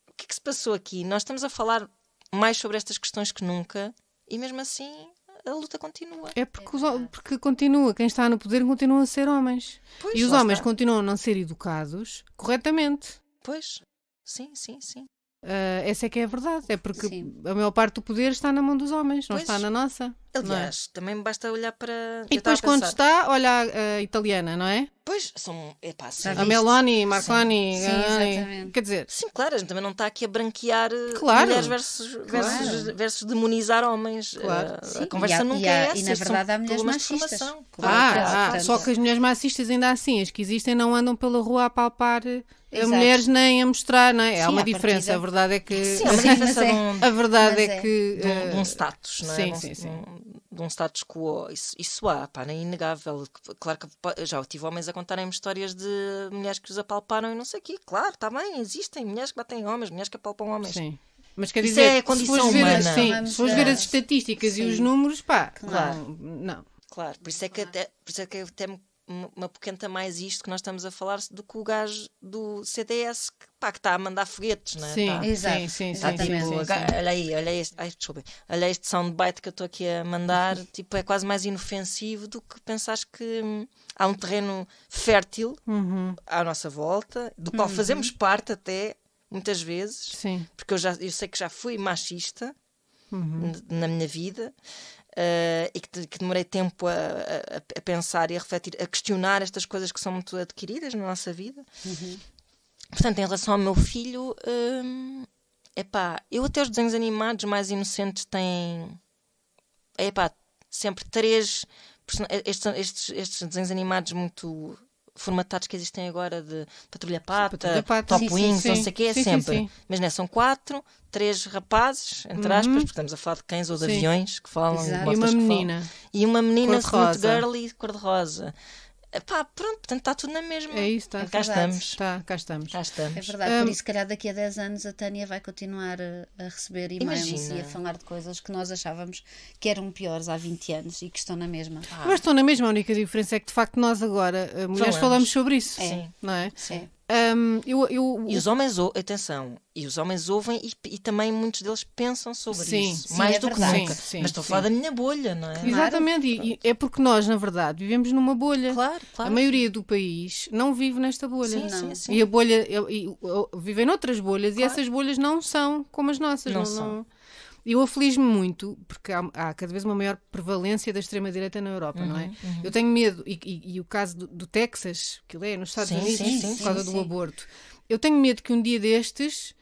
o que é que se passou aqui? Nós estamos a falar mais sobre estas questões que nunca e mesmo assim a luta continua. É porque, os hom- porque continua, quem está no poder continua a ser homens. Pois, e os homens está. continuam a não ser educados corretamente. Pois, sim, sim, sim. Ah, essa é que é a verdade. É porque Sim. a maior parte do poder está na mão dos homens, não Pois. está na nossa. é? Aliás, também basta olhar para. E depois, quando está, olha a, a italiana, não é? Pois, são. Epá, sim. Já A? Meloni, Marconi. Sim, exatamente. Quer dizer, Sim, claro, a gente também não está aqui a branquear eh, Claro. mulheres versus, versus, versus demonizar homens. Claro. Eh, A, Sim, conversa e há- nunca e há- é e essa. na são verdade há mulheres machistas. Claro. ah, Claro, ah, portanto- só que as mulheres machistas ainda assim, as que existem, não andam pela rua a palpar eh, Exato. mulheres nem a mostrar, não é? Há Sim, uma à diferença. partida. A verdade é que. Sim, há uma diferença de um, A verdade é é. que. de um, de um eh, status, não é? sim, de, um, sim, sim. de um- status quo. Isso, isso há, pá, é inegável. Claro que já tive homens a contarem-me histórias de mulheres que os apalparam e não sei o quê. Claro, está bem, existem mulheres que batem homens, mulheres que apalpam homens. Sim. Mas quer Isso dizer, é a se condição fores ver, humana. sim, se fores ver as estatísticas e Sim. os números, pá, Claro. não, não. Claro, por isso é que até, por isso é que até me, me apoquenta mais isto que nós estamos a falar do que o gajo do CDS que, pá, que está a mandar foguetes, não é? Sim, Tá- Exato, sim, sim, Está sim, tipo, sim, sim. olha aí, olha este, ai, desculpem, olha este soundbite que eu estou aqui a mandar, tipo, é quase mais inofensivo do que pensares que hum, há um terreno fértil Uhum, à nossa volta, do qual fazemos parte até, muitas vezes, sim. porque eu, já, eu sei que já fui machista Uhum. na minha vida eh, e que, que demorei tempo a, a- a pensar e a refletir, a questionar estas coisas que são muito adquiridas na nossa vida. Portanto, em relação ao meu filho, hum, epá, eu até os desenhos animados mais inocentes têm epá, sempre três estes, estes, estes desenhos animados muito formatados que existem agora de Patrulha Pata, Patrulha Pata. Top Sim, sim, Wings, não sim. sei o quê, é sempre. Mas não é, são quatro, três rapazes, entre aspas, porque estamos a falar de cães ou de aviões que falam Exato. E uma que menina. E uma menina muito girly, cor-de-rosa. Epá, pronto, portanto está tudo na mesma. É isso, está. É cá verdade. estamos. Tá, cá estamos. Cá estamos. É verdade, Hum. por isso, se calhar, daqui a 10 anos a Tânia vai continuar a, receber e-mails Imagina. e a falar de coisas que nós achávamos que eram piores há 20 anos e que estão na mesma. Mas estão na mesma, a única diferença é que de facto nós agora, eh, mulheres, Falamos. falamos sobre isso. Sim. Não é? Sim. Ahm, eu, eu, E os homens, ou- atenção, e os homens ouvem e, e também muitos deles pensam sobre Sim, isso. sim, mais é do que verdade. nunca. Sim, Mas estou a falar da minha bolha, não é? Exatamente, e, e é porque nós, na verdade, vivemos numa bolha. Claro, A claro. maioria do país não vive nesta bolha. Sim, Não. sim, sim. E a bolha, e, e, vivem noutras bolhas e essas bolhas não são como as nossas. Não Não, são. não- Eu aflijo-me muito porque há, há cada vez uma maior prevalência da extrema-direita na Europa, não é? Uhum, Eu tenho medo, e, e- e o caso do, do Texas, que ele é nos Estados Sim, Unidos, sim, sim, por causa sim, do sim. aborto, eu tenho medo que um dia destes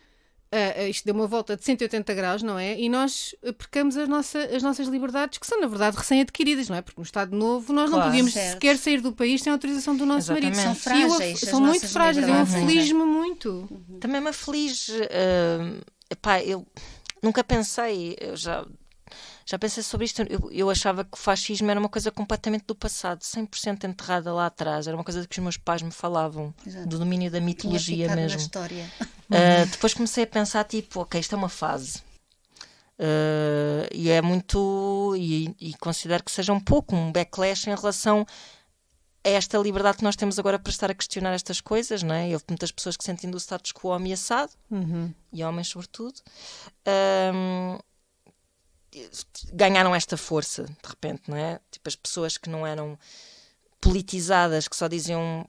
uh, isto deu uma volta de 180 graus, não é? E nós percamos as, nossa, as nossas liberdades, que são, na verdade, recém-adquiridas, não é? Porque no Estado Novo nós claro, não podíamos certo. sequer sair do país sem autorização do nosso Exatamente. marido. São frágeis. são muito frágeis. Eu aflige-me muito. Uhum. Também me aflige. Uh, epá, eu nunca pensei, eu já já pensei sobre isto. Eu, eu, achava que o fascismo era uma coisa completamente do passado, 100% enterrada lá atrás. Era uma coisa que os meus pais me falavam, Exato. do domínio da mitologia mesmo. Uh, depois comecei a pensar, tipo, ok, isto é uma fase. Uh, e é muito. E, e, considero que seja um pouco um backlash em relação a esta liberdade que nós temos agora para estar a questionar estas coisas, não é? Houve muitas pessoas que sentindo o status quo ameaçado, uhum. e homens sobretudo. Um, ganharam esta força de repente, não é? Tipo, as pessoas que não eram politizadas, que só diziam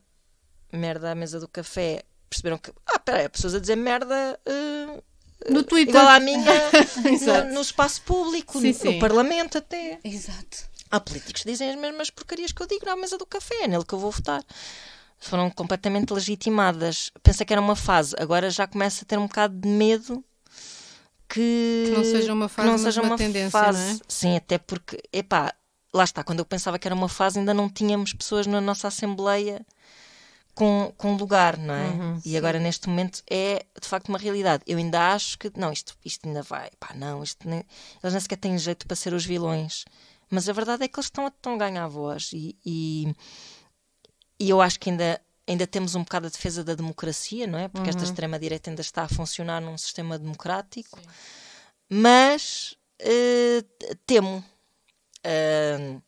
merda à mesa do café, perceberam que, ah, peraí, pessoas a dizer merda. Uh, no Twitter. Igual à minha, no, no, espaço público, sim, no, sim. no, Parlamento até. Exato. Há políticos que dizem as mesmas porcarias que eu digo na mesa do café, é nele que eu vou votar. Foram completamente legitimadas. Pensei que era uma fase, agora já começa a ter um bocado de medo que, que não seja uma fase, não seja uma, uma tendência, fase. Não é? Sim, até porque, epá, lá está, quando eu pensava que era uma fase, ainda não tínhamos pessoas na nossa Assembleia com, com lugar, não é? Uhum, e sim. agora neste momento é de facto uma realidade. Eu ainda acho que, não, isto, isto ainda vai, pá, não, isto nem, eles nem sequer têm jeito para ser os vilões. Mas a verdade é que eles estão a, estão a ganhar voz e, e, e eu acho que ainda ainda temos um bocado a defesa da democracia, não é? Porque uhum. esta extrema-direita ainda está a funcionar num sistema democrático, Sim. mas uh, temo. Uh,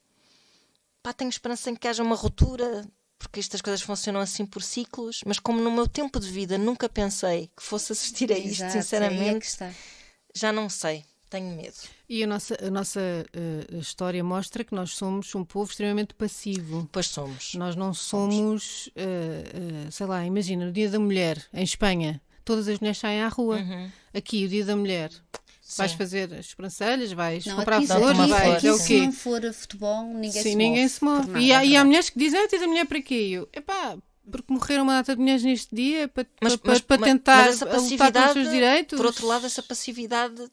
pá, tenho esperança em que haja uma ruptura, porque estas coisas funcionam assim por ciclos, mas como no meu tempo de vida nunca pensei que fosse assistir a isto, Exato, é sinceramente, é já não sei tenho medo. E a nossa, a nossa uh, história mostra que nós somos um povo extremamente passivo. Pois somos. Nós não somos, uh, uh, sei lá, imagina, no Dia da Mulher, em Espanha, todas as mulheres saem à rua. Uhum. Aqui, o Dia da Mulher. Sim. Vais fazer as sobrancelhas, vais não, comprar flores, vais. é o quê? Se não for futebol, ninguém Sim, se move. ninguém se move. E há, e há mulheres que dizem, ah, tens a mulher para quê? Eu, epá, porque morreram uma data de mulheres neste dia para, mas, para, mas, para tentar mas lutar pelos seus direitos. Por outro lado, essa passividade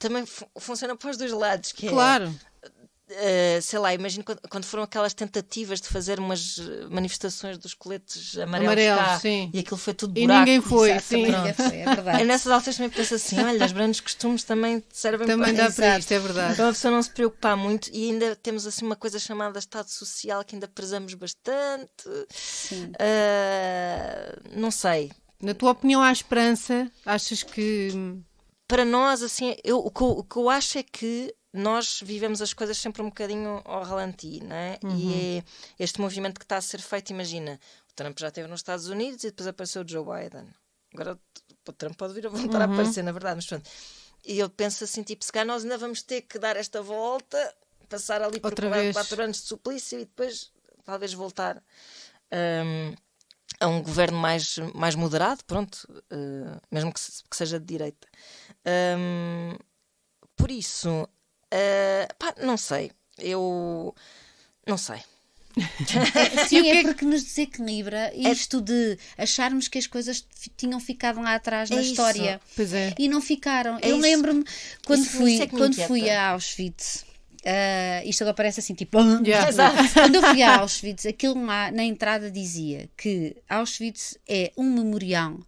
também funciona para os dois lados. Que é, claro. É, uh, sei lá, imagino quando, quando, foram aquelas tentativas de fazer umas manifestações dos coletes amarelos Amarelo, cá, sim. e aquilo foi tudo buraco. E ninguém foi, Exato, sim. Ninguém foi, é verdade. E nessas alturas também penso assim, olha, os grandes costumes também servem também para... dá para isto, é verdade. Então a pessoa não se preocupar muito e ainda temos assim uma coisa chamada Estado Social que ainda prezamos bastante. Sim. Uh, não sei. Na tua opinião, há esperança? Achas que para nós, assim, eu, o, que eu, o que eu acho é que nós vivemos as coisas sempre um bocadinho ao ralenti, não é? Uhum. E é este movimento que está a ser feito, imagina, o Trump já esteve nos Estados Unidos e depois apareceu o Joe Biden. Agora o Trump pode vir a voltar uhum. a aparecer, na verdade, mas pronto. E eu penso assim, tipo, se cá nós ainda vamos ter que dar esta volta, passar ali por quatro anos de suplício e depois talvez voltar um, a um governo mais, mais moderado, pronto, uh, mesmo que, que seja de direita. Um, por isso, uh, pá, não sei. Eu não sei. Sim, é, é porque nos desequilibra é isto de acharmos que as coisas tinham ficado lá atrás é na história é. e não ficaram. É eu lembro-me quando isso, fui, isso é quando fui a Auschwitz. Uh, isto agora parece assim, tipo. Yeah. Quando eu fui a Auschwitz, aquilo lá na entrada dizia que Auschwitz é um memorial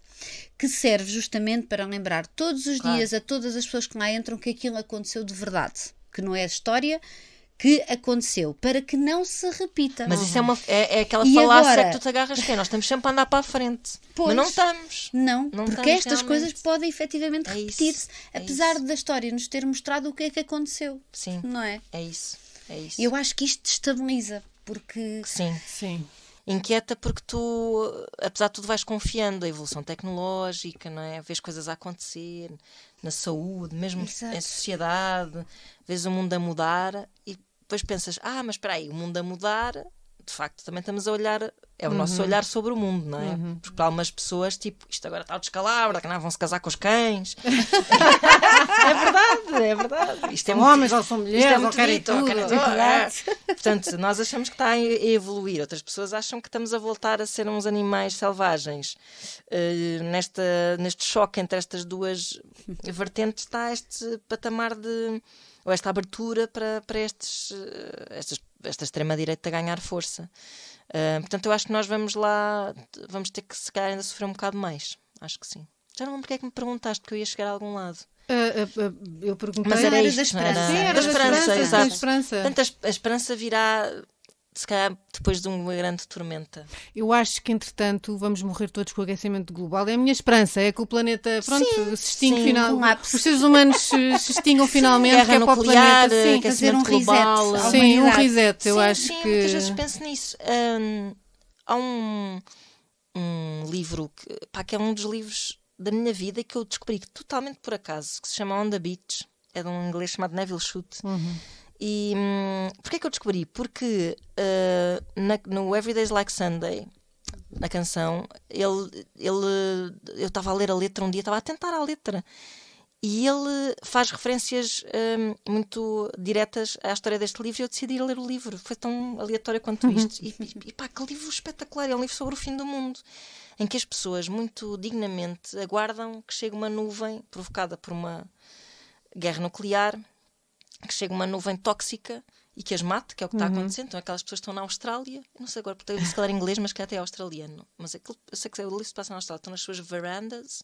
que serve justamente para lembrar todos os claro. dias a todas as pessoas que lá entram que aquilo aconteceu de verdade, que não é história que aconteceu, para que não se repita. Mas isso é, uma, é, é aquela e falácia agora... que tu te agarras que é, nós estamos sempre a andar para a frente. Pois, mas não estamos. Não, não porque estamos estas realmente. coisas podem efetivamente é repetir-se, é apesar isso. da história nos ter mostrado o que é que aconteceu. Sim. Não é? É isso. É isso. Eu acho que isto estabiliza, porque... Sim. Sim inquieta porque tu, apesar de tudo, vais confiando a evolução tecnológica, não é? Vês coisas a acontecer na saúde, mesmo Exato. em sociedade, vês o mundo a mudar e depois pensas, ah, mas espera aí, o mundo a mudar de facto, também estamos a olhar, é o Uhum. nosso olhar sobre o mundo, não é? Porque para algumas pessoas, tipo, isto agora está ao descalabro, que não vão se casar com os cães. é verdade, é verdade. Isto é muito- homens ou são isto mulheres, é ou muito querem tudo. querem tudo, é. Portanto, nós achamos que está a evoluir, outras pessoas acham que estamos a voltar a ser uns animais selvagens. Eh, nesta, neste choque entre estas duas vertentes está este patamar de. Ou esta abertura para, para estes, eh, estes, esta extrema-direita ganhar força. Eh, portanto, eu acho que nós vamos lá, vamos ter que se calhar ainda sofrer um bocado mais. Acho que sim. Já não lembro porque é que me perguntaste que eu ia chegar a algum lado. Ah, ah, eu perguntei. Mas era era isto, da esperança. Sim, era da da esperança, esperança, exato. da esperança. Portanto, a esperança virá, se calhar, depois de uma grande tormenta. Eu acho que, entretanto, vamos morrer todos com o aquecimento global. É a minha esperança, é que o planeta, pronto, se extingue sim, final. colapse. Os seres humanos se, extingam finalmente, Guerra que é para o nuclear, planeta. Sim, fazer um reset global. à sim um reset, eu sim, acho sim, que. muitas vezes penso nisso. Hum, há um, um livro que, pá, que é um dos livros da minha vida que eu descobri totalmente por acaso, que se chama On the Beach. É de um inglês chamado Neville Shute. Uhum. E hum, porquê é que eu descobri? Porque uh, na- no Everyday's Like Sunday, na canção, ele, ele eu estava a ler a letra um dia, estava a tentar a letra. E ele faz referências hum, muito diretas à história deste livro e eu decidi ler o livro. Foi tão aleatório quanto isto. E, e, e pá, que livro espetacular! É um livro sobre o fim do mundo, em que as pessoas, muito dignamente, aguardam que chegue uma nuvem provocada por uma guerra nuclear, que chegue uma nuvem tóxica e que as mate, que é o que está acontecendo. Então, aquelas pessoas que estão na Austrália, não sei agora, porque eu disse que era inglês, mas que até é australiano. Mas aquilo, eu sei que o livro se passa na Austrália, estão nas suas verandas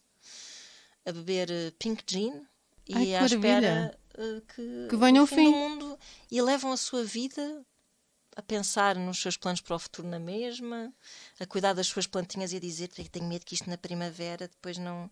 a beber eh, pink gin e Ai, à maravilha. espera eh, que, Que venha o fim, fim. do mundo e levam a sua vida a pensar nos seus planos para o futuro na mesma, a cuidar das suas plantinhas e a dizer que tenho medo que isto na primavera depois não,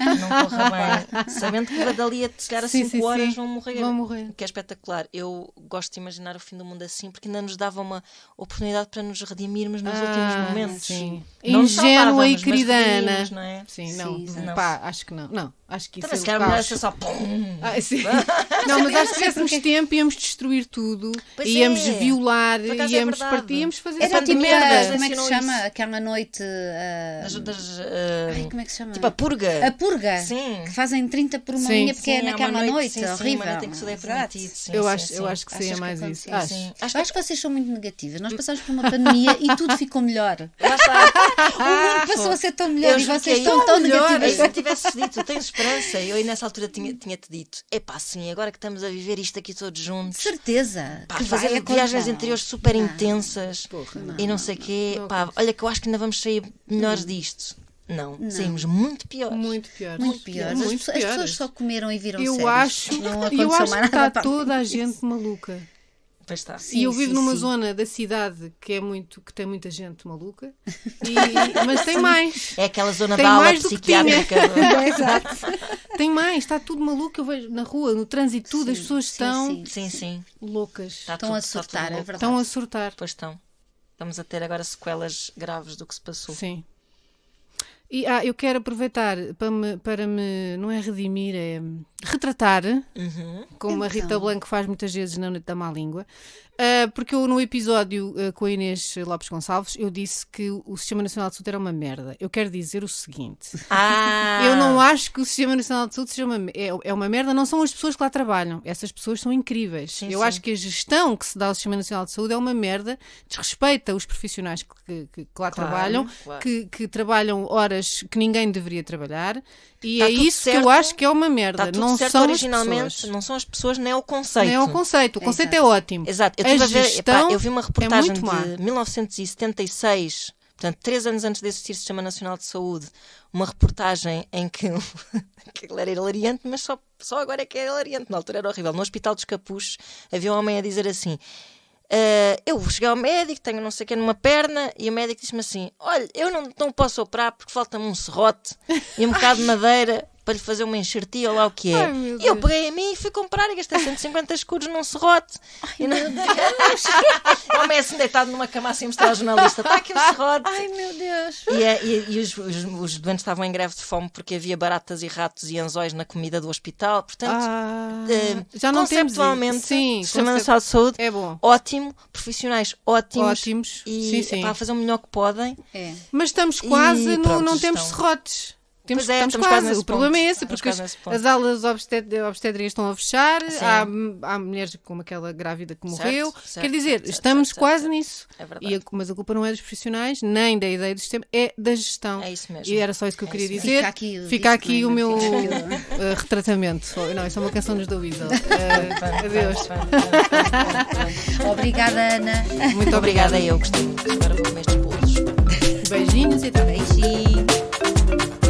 não corra bem, sabendo que dali a chegar a Sim, 5 sim, horas sim. vão morrer. Vão morrer. Que é espetacular. Eu gosto de imaginar o fim do mundo assim porque ainda nos dava uma oportunidade para nos redimirmos nos últimos Ah, momentos. Sim. Não Ingênua e mas querida Ana. redimimos, não é? Sim, Sim, não. Pá, acho que não. Não, acho que isso Também é se calhar ser só pum. Ah. Não, mas acho que se tivéssemos tempo íamos destruir tudo, Pois íamos é. violar, É íamos verdade. partir, íamos fazer Era tipo, pandemia a- merda. como é que se chama? isso. Aquela noite. ah, Das, das, ah, ai, como é que se chama? tipo a purga. A purga. Sim. Que fazem 30 por uma Sim. linha porque é Sim, há naquela uma noite. sim, sim, horrível. uma noite em que tudo é permitido. Sim, Eu sim, acho, sim. eu acho que seria que mais isso. Acho. Sim. Eu acho que vocês são muito negativas. Nós passámos por uma pandemia e tudo ficou melhor. O mundo passou a ser tão melhor Eu e vocês estão aí- tão negativas. se tivesses dito, tens esperança, eu aí nessa altura tinha- tinha-te dito: epá, sim, agora que estamos a viver isto aqui todos juntos, Certeza. pá, que fazer vai viagens interiores super Não. intensas e não sei o quê, Não pá, olha que eu acho que ainda vamos sair melhores disto. Não, saímos muito piores. Muito pior. Muito pior. As, Muito pessoas- as pessoas piores. só comeram e viram Eu séries. acho, Não eu acho que está toda a gente maluca. Pois está. Sim, e eu vivo sim, numa sim. zona da cidade que é muito que tem muita gente maluca, e- mas tem mais. É aquela zona Tem da aula psiquiátrica. Exato. Tem mais, está tudo maluco. Eu vejo na rua, no trânsito, tudo, as pessoas sim, estão sim. Sim, sim. loucas. Está Estão tudo- a surtar, é verdade. Estão a surtar. Pois estão. Estamos a ter agora sequelas graves do que se passou. Sim. E ah, eu quero aproveitar para me, para me, não é redimir, é retratar, Uhum. como a Então. Rita Blanco faz muitas vezes na Noite da Má Língua, ah, porque eu no episódio ah, com a Inês Lopes Gonçalves eu disse que o Sistema Nacional de Saúde era uma merda. Eu quero dizer o seguinte: Ah! eu não acho que o Sistema Nacional de Saúde seja uma, é, é uma merda, não são as pessoas que lá trabalham. Essas pessoas são incríveis. Sim, eu sim. acho que a gestão que se dá ao Sistema Nacional de Saúde é uma merda, desrespeita os profissionais que, que- que lá Claro, trabalham, claro. que, que trabalham horas que ninguém deveria trabalhar, e Tá é isso que certo. eu acho que é uma merda. Tudo não certo são originalmente, as pessoas. não são as pessoas nem o conceito. Nem é o conceito. O conceito é Exato. ótimo. Exato, eu, A ver, epá, eu vi uma reportagem muito má. de 1976, portanto, três anos antes de existir o Sistema Nacional de Saúde, uma reportagem em que que aquilo era hilariante, mas só, só agora é que é hilariante, na altura era horrível. No Hospital dos Capuchos havia um homem a dizer assim. "Ah, eu cheguei ao médico, tenho não sei o que numa perna, e o médico disse-me assim: Olha, eu não, não posso operar porque falta-me um serrote e um bocado de madeira. Para lhe fazer uma enxertia ou lá o que é. Ai, meu e eu Deus. peguei a mim e fui comprar e gastei 150 escudos num serrote. e não... o homem é assim deitado numa cama assim mostrar ao jornalista: está aqui o serrote. Ai meu Deus! E, é- e- e os, os, os doentes estavam em greve de fome porque havia baratas e ratos e anzóis na comida do hospital. Portanto, Ah, eh, já não temos conceptualmente, Sim, Sistema Nacional de Saúde, É bom. ótimo, profissionais ótimos. Ótimos. E sim, sim. epá, fazer o melhor que podem. É. Mas estamos quase, E no, pronto, não temos estão. serrotes. Temos, Pois é, estamos, estamos quase quase. O problema ponto. é esse, porque as, as aulas obstet obstétricas estão a fechar, há, há mulheres como aquela grávida que Certo, morreu. certo, Quer dizer, certo, estamos certo, quase certo. nisso. É verdade. E a- mas a culpa não é dos profissionais, nem da ideia do sistema, é da gestão. É isso mesmo. E era só isso que eu É queria dizer. Fica aqui o Fica aqui o meu eh, retratamento. Não, isso é uma canção nos da Weasel. Eh, adeus. Obrigada, Ana. Muito obrigada. Obrigada, eu gostei muito. Agora vou comer estes bolos. Beijinhos e até. Beijinhos.